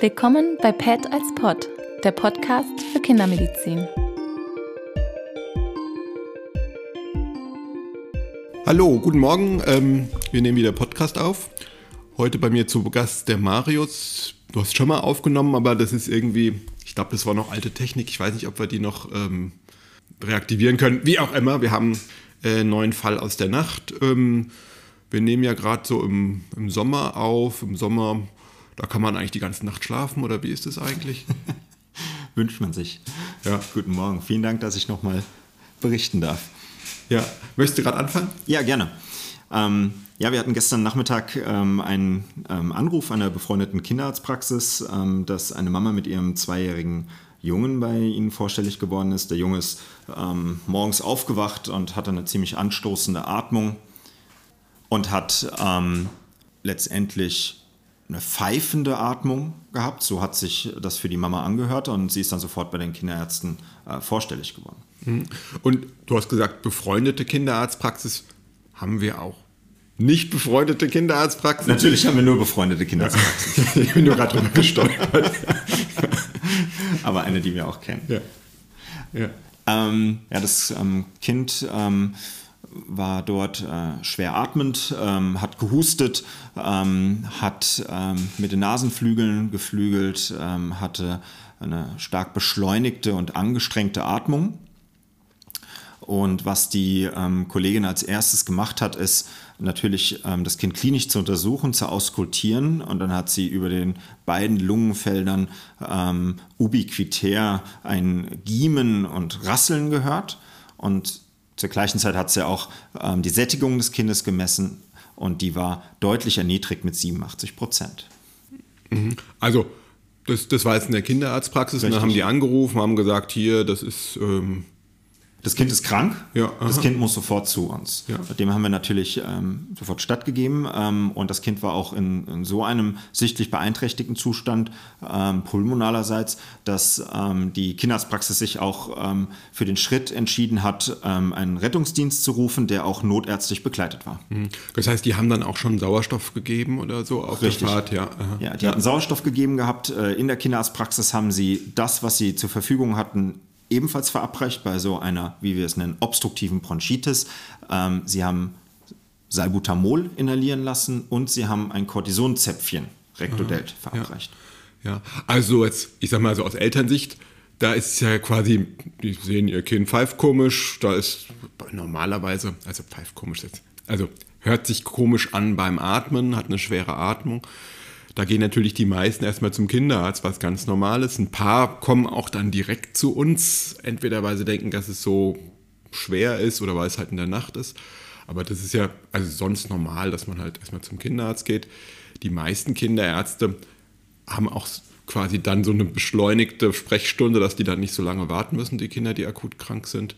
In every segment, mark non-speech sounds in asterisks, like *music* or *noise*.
Willkommen bei PET als Pod, der Podcast für Kindermedizin. Hallo, guten Morgen. Ähm, wir nehmen wieder Podcast auf. Heute bei mir zu Gast der Marius. Du hast schon mal aufgenommen, aber das ist irgendwie, ich glaube, das war noch alte Technik. Ich weiß nicht, ob wir die noch ähm, reaktivieren können. Wie auch immer, wir haben äh, einen neuen Fall aus der Nacht. Ähm, wir nehmen ja gerade so im, im Sommer auf. Im Sommer da kann man eigentlich die ganze Nacht schlafen oder wie ist es eigentlich? *laughs* Wünscht man sich. Ja. Guten Morgen. Vielen Dank, dass ich nochmal berichten darf. Ja, möchtest du gerade anfangen? Ja, gerne. Ähm, ja, wir hatten gestern Nachmittag ähm, einen ähm, Anruf einer befreundeten Kinderarztpraxis, ähm, dass eine Mama mit ihrem zweijährigen Jungen bei ihnen vorstellig geworden ist. Der Junge ist ähm, morgens aufgewacht und hatte eine ziemlich anstoßende Atmung und hat ähm, letztendlich eine pfeifende Atmung gehabt. So hat sich das für die Mama angehört und sie ist dann sofort bei den Kinderärzten äh, vorstellig geworden. Mhm. Und du hast gesagt, befreundete Kinderarztpraxis haben wir auch. Nicht befreundete Kinderarztpraxis? Natürlich haben wir nur befreundete Kinderarztpraxis. *laughs* ich bin nur gerade drüber gestolpert. *laughs* Aber eine, die wir auch kennen. Ja, ja. Ähm, ja das ähm, Kind ähm, war dort äh, schwer atmend, ähm, hat gehustet, ähm, hat ähm, mit den Nasenflügeln geflügelt, ähm, hatte eine stark beschleunigte und angestrengte Atmung. Und was die ähm, Kollegin als erstes gemacht hat, ist natürlich ähm, das Kind klinisch zu untersuchen, zu auskultieren. Und dann hat sie über den beiden Lungenfeldern ubiquitär ein Giemen und Rasseln gehört. Und zur gleichen Zeit hat sie auch ähm, die Sättigung des Kindes gemessen und die war deutlich erniedrigt mit 87 Prozent. Mhm. Also das, das war jetzt in der Kinderarztpraxis Richtig. und dann haben die angerufen, haben gesagt, hier, das ist ähm, das Kind ist krank, ja, das Kind muss sofort zu uns. Ja. Dem haben wir natürlich ähm, sofort stattgegeben ähm, und das Kind war auch in, in, so einem sichtlich beeinträchtigten Zustand, ähm, pulmonalerseits, dass ähm, die Kinderarztpraxis sich auch ähm, für den Schritt entschieden hat, ähm, einen Rettungsdienst zu rufen, der auch notärztlich begleitet war. Mhm. Das heißt, die haben dann auch schon Sauerstoff gegeben oder so auf Richtig. der Fahrt? Ja, ja die ja. hatten Sauerstoff gegeben gehabt. Äh, in der Kinderarztpraxis haben sie das, was sie zur Verfügung hatten, ebenfalls verabreicht bei so einer, wie wir es nennen, obstruktiven Bronchitis. Ähm, sie haben Salbutamol inhalieren lassen und sie haben ein Cortisonzäpfchen Rectodelt Aha, verabreicht. Ja. ja, also jetzt, ich sag mal so aus Elternsicht, da ist ja quasi, die sehen ihr Kind pfeift komisch, da ist normalerweise, also pfeift komisch jetzt, also hört sich komisch an beim Atmen, hat eine schwere Atmung. Da gehen natürlich die meisten erstmal zum Kinderarzt, was ganz normal ist. Ein paar kommen auch dann direkt zu uns, entweder weil sie denken, dass es so schwer ist oder weil es halt in der Nacht ist. Aber das ist ja also sonst normal, dass man halt erstmal zum Kinderarzt geht. Die meisten Kinderärzte haben auch quasi dann so eine beschleunigte Sprechstunde, dass die dann nicht so lange warten müssen, die Kinder, die akut krank sind.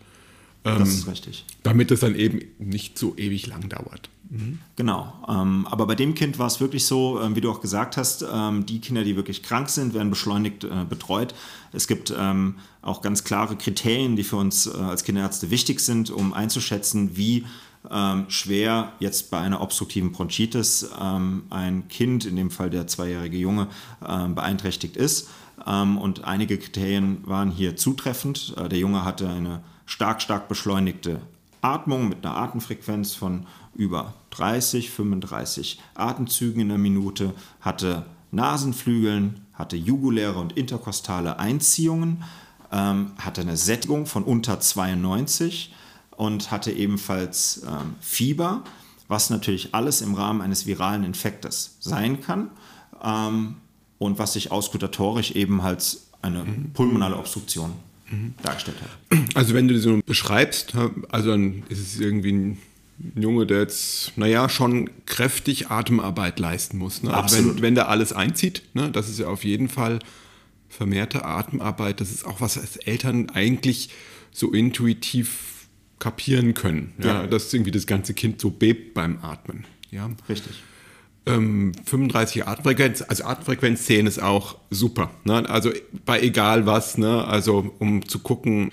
das ähm, ist richtig. Damit es dann eben nicht so ewig lang dauert. Mhm. Genau. Ähm, aber bei dem Kind war es wirklich so, ähm, wie du auch gesagt hast, ähm, die Kinder, die wirklich krank sind, werden beschleunigt äh, betreut. Es gibt ähm, auch ganz klare Kriterien, die für uns äh, als Kinderärzte wichtig sind, um einzuschätzen, wie ähm, schwer jetzt bei einer obstruktiven Bronchitis ähm, ein Kind, in dem Fall der zweijährige Junge, beeinträchtigt ist. und einige Kriterien waren hier zutreffend. Äh, der Junge hatte eine stark, stark beschleunigte Atmung mit einer Atemfrequenz von über 30, 35 Atemzügen in der Minute, hatte Nasenflügeln, hatte juguläre und interkostale Einziehungen, ähm, hatte eine Sättigung von unter 92 und hatte ebenfalls ähm, Fieber, was natürlich alles im Rahmen eines viralen Infektes sein kann ähm, und was sich auskutatorisch eben als eine mhm. pulmonale Obstruktion mhm. dargestellt hat. Also wenn du das so beschreibst, also dann ist es irgendwie ein ein Junge, der jetzt, naja, schon kräftig Atemarbeit leisten muss. Ne? Also wenn, wenn da alles einzieht, ne? das ist ja auf jeden Fall vermehrte Atemarbeit. Das ist auch was, was Eltern eigentlich so intuitiv kapieren können. Ja? ja. Dass irgendwie das ganze Kind so bebt beim Atmen. Ja? Richtig. Ähm, 35 Atemfrequenz, also Atemfrequenz 10 ist auch super. Ne? Also bei egal was, ne? also um zu gucken,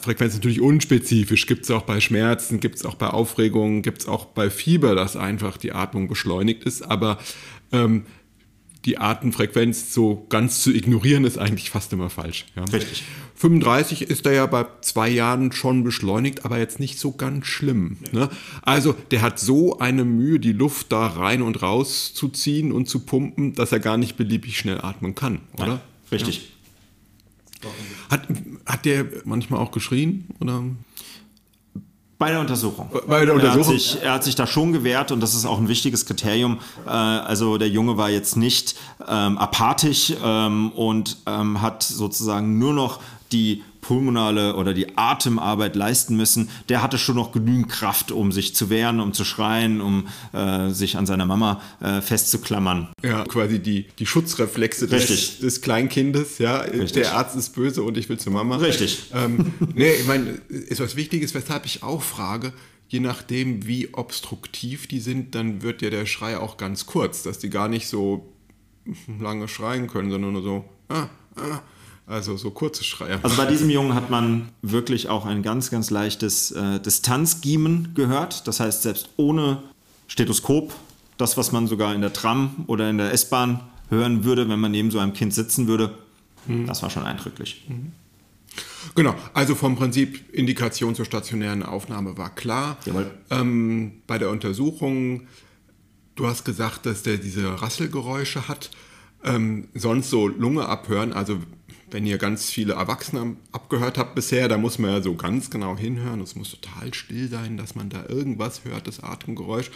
Frequenz natürlich unspezifisch. Gibt es auch bei Schmerzen, gibt es auch bei Aufregungen, gibt es auch bei Fieber, dass einfach die Atmung beschleunigt ist. Aber ähm, die Atemfrequenz so ganz zu ignorieren, ist eigentlich fast immer falsch. Ja. Richtig. 35 ist er ja bei zwei Jahren schon beschleunigt, aber jetzt nicht so ganz schlimm. Ne? Also der hat so eine Mühe, die Luft da rein und raus zu ziehen und zu pumpen, dass er gar nicht beliebig schnell atmen kann, oder? Nein, richtig. Ja. Hat, hat der manchmal auch geschrien? Oder? Bei der Untersuchung. Bei der Untersuchung. Er hat, sich, er hat sich da schon gewehrt und das ist auch ein wichtiges Kriterium. Äh, also der Junge war jetzt nicht ähm, apathisch ähm, und ähm, hat sozusagen nur noch die pulmonale oder die Atemarbeit leisten müssen, der hatte schon noch genügend Kraft, um sich zu wehren, um zu schreien, um äh, sich an seiner Mama äh, festzuklammern. Ja, quasi die, die Schutzreflexe des, des, Kleinkindes. Ja, Richtig. der Arzt ist böse und ich will zur Mama. Richtig. Ähm, nee, ich meine, ist was Wichtiges, weshalb ich auch frage, je nachdem, wie obstruktiv die sind, dann wird ja der Schrei auch ganz kurz, dass die gar nicht so lange schreien können, sondern nur so, ah, ah, also so kurze Schreie. Also bei diesem Jungen hat man wirklich auch ein ganz, ganz leichtes äh, Distanzgiemen gehört. Das heißt, selbst ohne Stethoskop, das, was man sogar in der Tram oder in der S-Bahn hören würde, wenn man neben so einem Kind sitzen würde, mhm. das war schon eindrücklich. Mhm. Genau, also vom Prinzip Indikation zur stationären Aufnahme war klar. Ähm, bei der Untersuchung, du hast gesagt, dass der diese Rasselgeräusche hat. Ähm, sonst so Lunge abhören, also wenn ihr ganz viele Erwachsene abgehört habt bisher, da muss man ja so ganz genau hinhören. Es muss total still sein, dass man da irgendwas hört, das Atemgeräusch.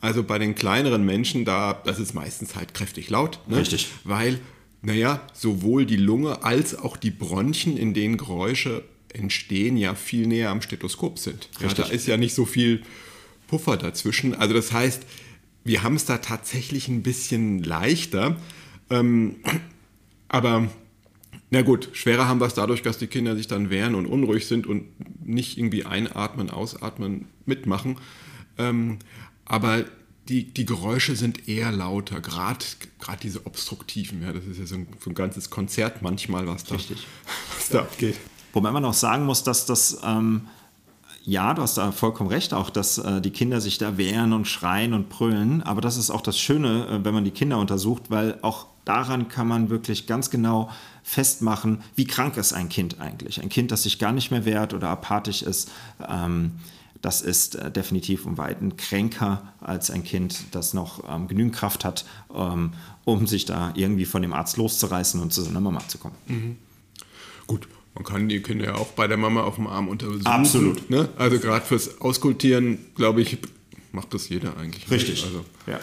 Also bei den kleineren Menschen, da, das ist meistens halt kräftig laut. Ne? Richtig. Weil, naja, sowohl die Lunge als auch die Bronchien, in denen Geräusche entstehen, ja viel näher am Stethoskop sind. Ja, da ist ja nicht so viel Puffer dazwischen. Also das heißt, wir haben es da tatsächlich ein bisschen leichter. Ähm, aber na gut, schwerer haben wir es dadurch, dass die Kinder sich dann wehren und unruhig sind und nicht irgendwie einatmen, ausatmen, mitmachen. Ähm, aber die, die Geräusche sind eher lauter, gerade diese obstruktiven. Ja, das ist ja so ein, so ein ganzes Konzert manchmal, was da, *laughs* was da abgeht. Wobei man auch sagen muss, dass das, ähm, ja, du hast da vollkommen recht, auch dass äh, die Kinder sich da wehren und schreien und brüllen. Aber das ist auch das Schöne, äh, wenn man die Kinder untersucht, weil auch daran kann man wirklich ganz genau festmachen, wie krank ist ein Kind eigentlich. Ein Kind, das sich gar nicht mehr wehrt oder apathisch ist, ähm, das ist äh, definitiv um Weiten kränker als ein Kind, das noch ähm, genügend Kraft hat, ähm, um sich da irgendwie von dem Arzt loszureißen und zu seiner Mama zu kommen. Mhm. Gut, man kann die Kinder ja auch bei der Mama auf dem Arm untersuchen. Absolut. Ne? Also gerade fürs Auskultieren, glaube ich, macht das jeder eigentlich. Richtig. Also, ja.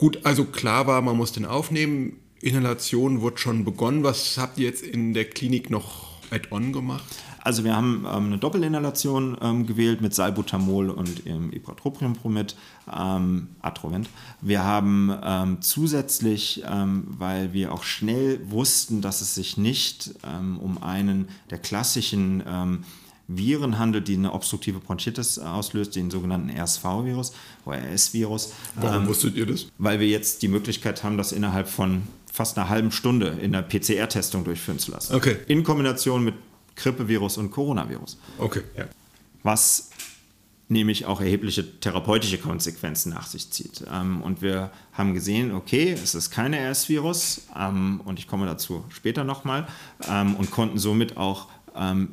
Gut, also klar war, man muss den aufnehmen. Inhalation wurde schon begonnen. Was habt ihr jetzt in der Klinik noch add-on gemacht? Also wir haben ähm, eine Doppelinhalation ähm, gewählt mit Salbutamol und ähm, Ipratropiumpromid, ähm, Atrovent. Wir haben ähm, zusätzlich, ähm, weil wir auch schnell wussten, dass es sich nicht ähm, um einen der klassischen Viren handelt, die eine obstruktive Bronchitis auslöst, den sogenannten RSV-Virus oder RS-Virus. Warum wusstet ihr das? Weil wir jetzt die Möglichkeit haben, das innerhalb von fast einer halben Stunde in der PCR-Testung durchführen zu lassen. Okay. In Kombination mit Grippevirus und Coronavirus. Okay, ja. Was nämlich auch erhebliche therapeutische Konsequenzen nach sich zieht. Ähm, und wir haben gesehen, okay, es ist kein RS-Virus ähm, und ich komme dazu später nochmal ähm, und konnten somit auch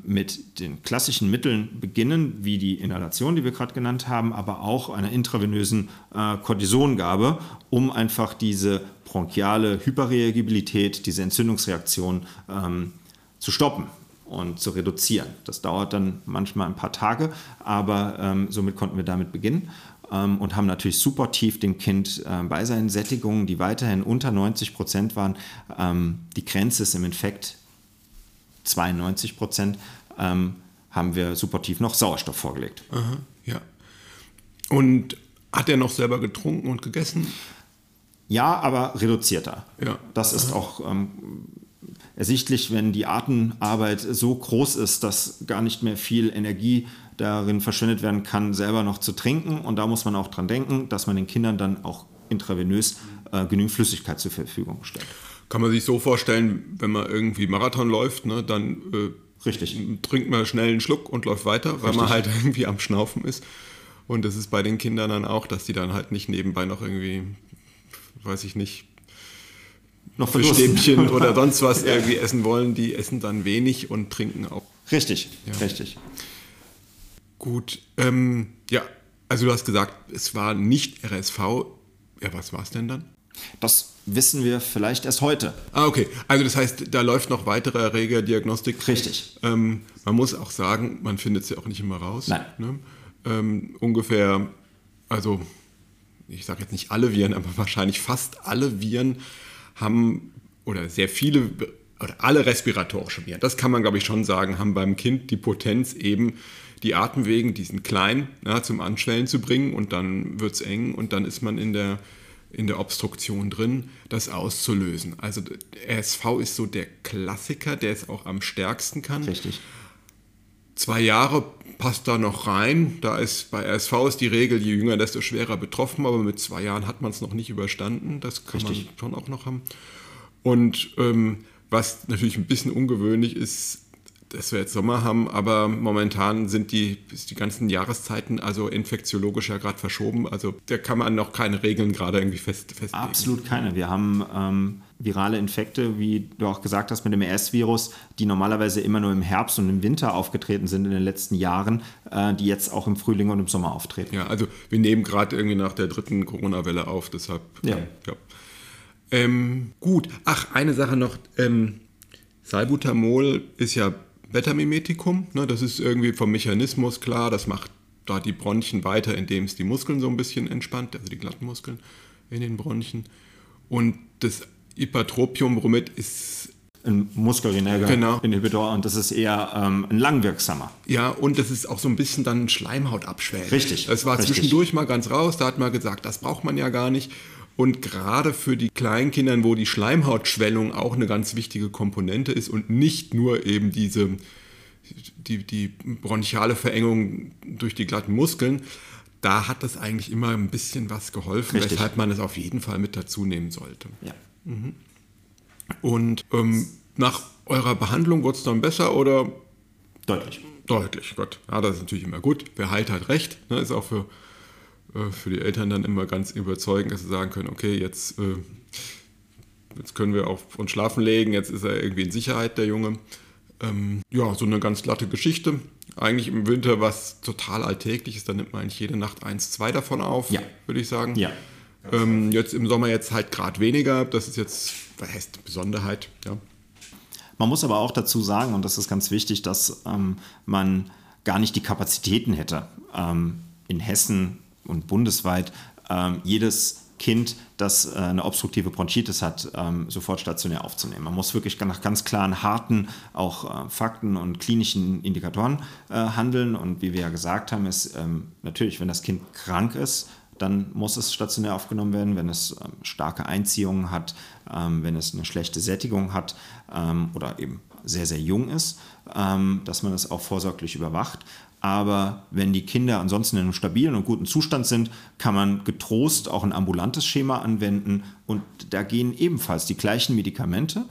mit den klassischen Mitteln beginnen, wie die Inhalation, die wir gerade genannt haben, aber auch einer intravenösen äh, Cortisongabe, um einfach diese bronchiale Hyperreagibilität, diese Entzündungsreaktion ähm, zu stoppen und zu reduzieren. Das dauert dann manchmal ein paar Tage, aber ähm, somit konnten wir damit beginnen ähm, und haben natürlich super tief dem Kind äh, bei seinen Sättigungen, die weiterhin unter 90 Prozent waren, ähm, die Grenze ist im Infekt 92 Prozent, ähm, haben wir super tief noch Sauerstoff vorgelegt. Aha, ja. Und hat er noch selber getrunken und gegessen? Ja, aber reduzierter. Ja. Das ist auch ähm, ersichtlich, wenn die Atemarbeit so groß ist, dass gar nicht mehr viel Energie darin verschwendet werden kann, selber noch zu trinken. Und da muss man auch dran denken, dass man den Kindern dann auch intravenös äh, genügend Flüssigkeit zur Verfügung stellt. Kann man sich so vorstellen, wenn man irgendwie Marathon läuft, ne, dann äh, Richtig. trinkt man schnell einen Schluck und läuft weiter, weil Richtig. man halt *laughs* irgendwie am Schnaufen ist. Und das ist bei den Kindern dann auch, dass die dann halt nicht nebenbei noch irgendwie weiß ich nicht, noch Fischstäbchen *laughs* oder sonst was ja. irgendwie essen wollen, die essen dann wenig und trinken auch. Richtig, ja. richtig. Gut, ähm, ja, also du hast gesagt, es war nicht RSV. Ja, was war es denn dann? Das wissen wir vielleicht erst heute. Ah, okay. Also das heißt, da läuft noch weitere Erregerdiagnostik. Richtig. Ähm, man muss auch sagen, man findet es ja auch nicht immer raus. Nein. Ne? Ähm, ungefähr, also ich sage jetzt nicht alle Viren, *laughs* aber wahrscheinlich fast alle Viren haben, oder sehr viele, oder alle respiratorischen Viren, das kann man glaube ich schon sagen, haben beim Kind die Potenz eben, die Atemwegen, die sind klein, ja, zum Anschwellen zu bringen und dann wird es eng und dann ist man in der in der Obstruktion drin, das auszulösen. Also RSV ist so der Klassiker, der es auch am stärksten kann. Richtig. Zwei Jahre passt da noch rein. Da ist bei RSV ist die Regel, je jünger, desto schwerer betroffen, aber mit zwei Jahren hat man es noch nicht überstanden. Das kann Richtig. man schon auch noch haben. Und ähm, was natürlich ein bisschen ungewöhnlich ist, dass wir jetzt Sommer haben, aber momentan sind die, die ganzen Jahreszeiten also infektiologisch ja gerade verschoben. Also da kann man noch keine Regeln gerade irgendwie fest, festlegen. Absolut keine. Wir haben ähm, virale Infekte, wie du auch gesagt hast, mit dem RS-Virus, die normalerweise immer nur im Herbst und im Winter aufgetreten sind in den letzten Jahren, äh, die jetzt auch im Frühling und im Sommer auftreten. Ja, also wir nehmen gerade irgendwie nach der dritten Corona-Welle auf, deshalb. Ja. ja. Ähm, gut, ach, eine Sache noch. Ähm, Salbutamol ist ja Beta-Mimetikum. Ne, das ist irgendwie vom Mechanismus klar. Das macht da die Bronchien weiter, indem es die Muskeln so ein bisschen entspannt, also die glatten Muskeln in den Bronchien. Und das Ipatropium-Bromid ist ein Muskelrenerger-Inhibitor genau. und das ist eher ähm, ein langwirksamer. Ja, und das ist auch so ein bisschen dann Schleimhautabschwellen. Richtig. Das war richtig. zwischendurch mal ganz raus, da hat man gesagt, das braucht man ja gar nicht. Und gerade für die Kleinkindern, wo die Schleimhautschwellung auch eine ganz wichtige Komponente ist und nicht nur eben diese die, die bronchiale Verengung durch die glatten Muskeln, da hat das eigentlich immer ein bisschen was geholfen, Richtig. weshalb man es auf jeden Fall mit dazu nehmen sollte. Ja. Mhm. Und ähm, nach eurer Behandlung wurde es dann besser oder? Deutlich. Deutlich, Gott. Ja, das ist natürlich immer gut. Wer heilt, hat recht. Ne, ist auch für äh, für die Eltern dann immer ganz überzeugend, dass sie sagen können, okay, jetzt, äh, jetzt können wir auf uns schlafen legen, jetzt ist er irgendwie in Sicherheit, der Junge. Ähm, ja, so eine ganz glatte Geschichte. Eigentlich im Winter was total alltägliches, da nimmt man eigentlich jede Nacht eins, zwei davon auf, ja. würde ich sagen. Ja. Ähm, jetzt im Sommer jetzt halt gerade weniger, das ist jetzt, was heißt Besonderheit, ja. Man muss aber auch dazu sagen, und das ist ganz wichtig, dass ähm, man gar nicht die Kapazitäten hätte. Ähm, in Hessen und bundesweit ähm, jedes Kind, das äh, eine obstruktive Bronchitis hat, ähm, sofort stationär aufzunehmen. Man muss wirklich nach ganz klaren, harten auch äh, Fakten und klinischen Indikatoren äh, handeln. Und wie wir ja gesagt haben, ist ähm, natürlich, wenn das Kind krank ist, dann muss es stationär aufgenommen werden, wenn es ähm, starke Einziehungen hat, ähm, wenn es eine schlechte Sättigung hat ähm, oder eben sehr, sehr jung ist, dass man es auch vorsorglich überwacht. Aber wenn die Kinder ansonsten in einem stabilen und guten Zustand sind, kann man getrost auch ein ambulantes Schema anwenden und da gehen ebenfalls die gleichen Medikamente,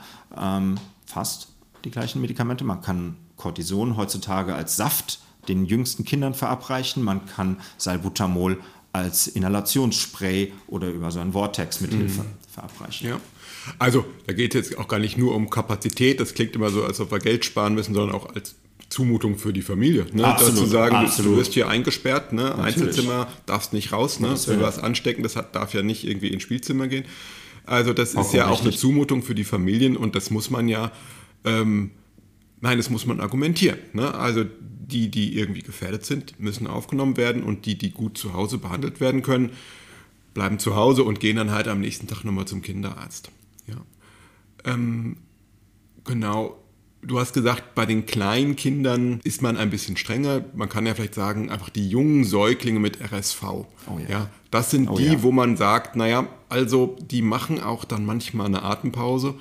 fast die gleichen Medikamente. Man kann Cortison heutzutage als Saft den jüngsten Kindern verabreichen, man kann Salbutamol als Inhalationsspray oder über so einen Vortex mit Hilfe mhm. verabreichen. Ja. Also da geht es jetzt auch gar nicht nur um Kapazität, das klingt immer so, als ob wir Geld sparen müssen, sondern auch als Zumutung für die Familie. Ne? Absolut, Dazu sagen, absolut. du wirst hier eingesperrt, ne? Einzelzimmer, darfst nicht raus, ne? wenn wir was anstecken, das hat, darf ja nicht irgendwie ins Spielzimmer gehen. Also das ist ja auch eine Zumutung für die Familien und das muss man ja, ähm, nein, das muss man argumentieren. Ne? Also die, die irgendwie gefährdet sind, müssen aufgenommen werden und die, die gut zu Hause behandelt werden können, bleiben zu Hause und gehen dann halt am nächsten Tag nochmal zum Kinderarzt. Ja. Ähm, genau, Du hast gesagt, bei den kleinen Kindern ist man ein bisschen strenger. Man kann ja vielleicht sagen, einfach die jungen Säuglinge mit RSV. Oh ja. ja das sind oh die, ja. wo man sagt, naja, also die machen auch dann manchmal eine Atempause.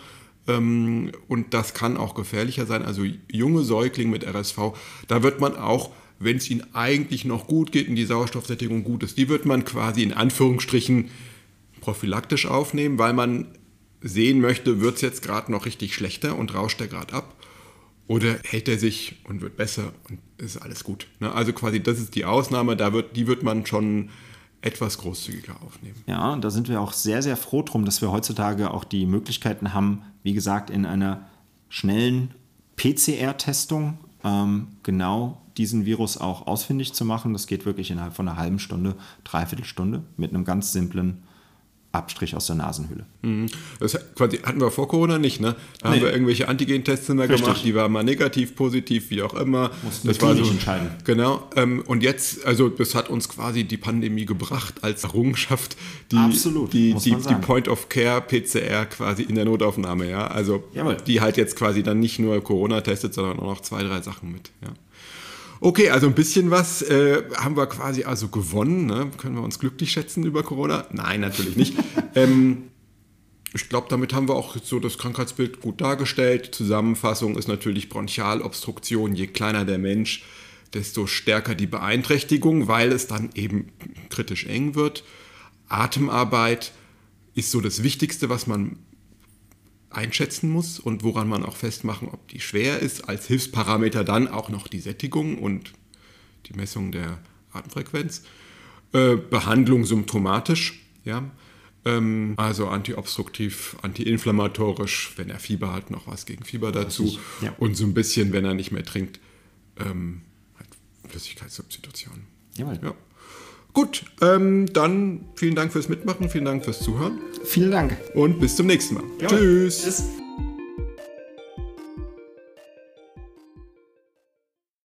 Ähm, und das kann auch gefährlicher sein. Also junge Säuglinge mit RSV, da wird man auch, wenn es ihnen eigentlich noch gut geht und die Sauerstoffsättigung gut ist, die wird man quasi in Anführungsstrichen prophylaktisch aufnehmen, weil man sehen möchte, wird es jetzt gerade noch richtig schlechter und rauscht er gerade ab. Oder hält er sich und wird besser und ist alles gut. Ne? Also quasi, das ist die Ausnahme, da wird, die wird man schon etwas großzügiger aufnehmen. Ja, und da sind wir auch sehr, sehr froh drum, dass wir heutzutage auch die Möglichkeiten haben, wie gesagt, in einer schnellen PCR-Testung ähm, genau diesen Virus auch ausfindig zu machen. Das geht wirklich innerhalb von einer halben Stunde, dreiviertel Stunde mit einem ganz simplen Abstrich aus der Nasenhülle. Das quasi hatten wir vor Corona nicht, ne? Da Nee. haben wir irgendwelche Antigen-Tests immer Richtig. gemacht, die waren mal negativ, positiv, wie auch immer. Mussten das wir war so entscheiden. Genau. Ähm, und jetzt, also das hat uns quasi die Pandemie gebracht als Errungenschaft, die, Absolut, die, die, die sagen. Point of Care PCR quasi in der Notaufnahme, ja. Also Jawohl. die halt jetzt quasi dann nicht nur Corona testet, sondern auch noch zwei, drei Sachen mit, ja. Okay, also ein bisschen was äh, haben wir quasi also gewonnen. Ne? Können wir uns glücklich schätzen über Corona? Nein, natürlich nicht. *laughs* ähm, ich glaube, damit haben wir auch so das Krankheitsbild gut dargestellt. Zusammenfassung ist natürlich Bronchialobstruktion. Je kleiner der Mensch, desto stärker die Beeinträchtigung, weil es dann eben kritisch eng wird. Atemarbeit ist so das Wichtigste, was man einschätzen muss und woran man auch festmachen, ob die schwer ist. Als Hilfsparameter dann auch noch die Sättigung und die Messung der Atemfrequenz. Äh, Behandlung symptomatisch, ja. Ähm, also antiobstruktiv, antiinflammatorisch, wenn er Fieber hat, noch was gegen Fieber dazu. ja. Und so ein bisschen, wenn er nicht mehr trinkt, ähm, halt Flüssigkeitssubstitution. Jawohl. Ja. Gut, ähm, dann vielen Dank fürs Mitmachen, vielen Dank fürs Zuhören Vielen Dank. und bis zum nächsten Mal. Jawohl. Tschüss. Tschüss.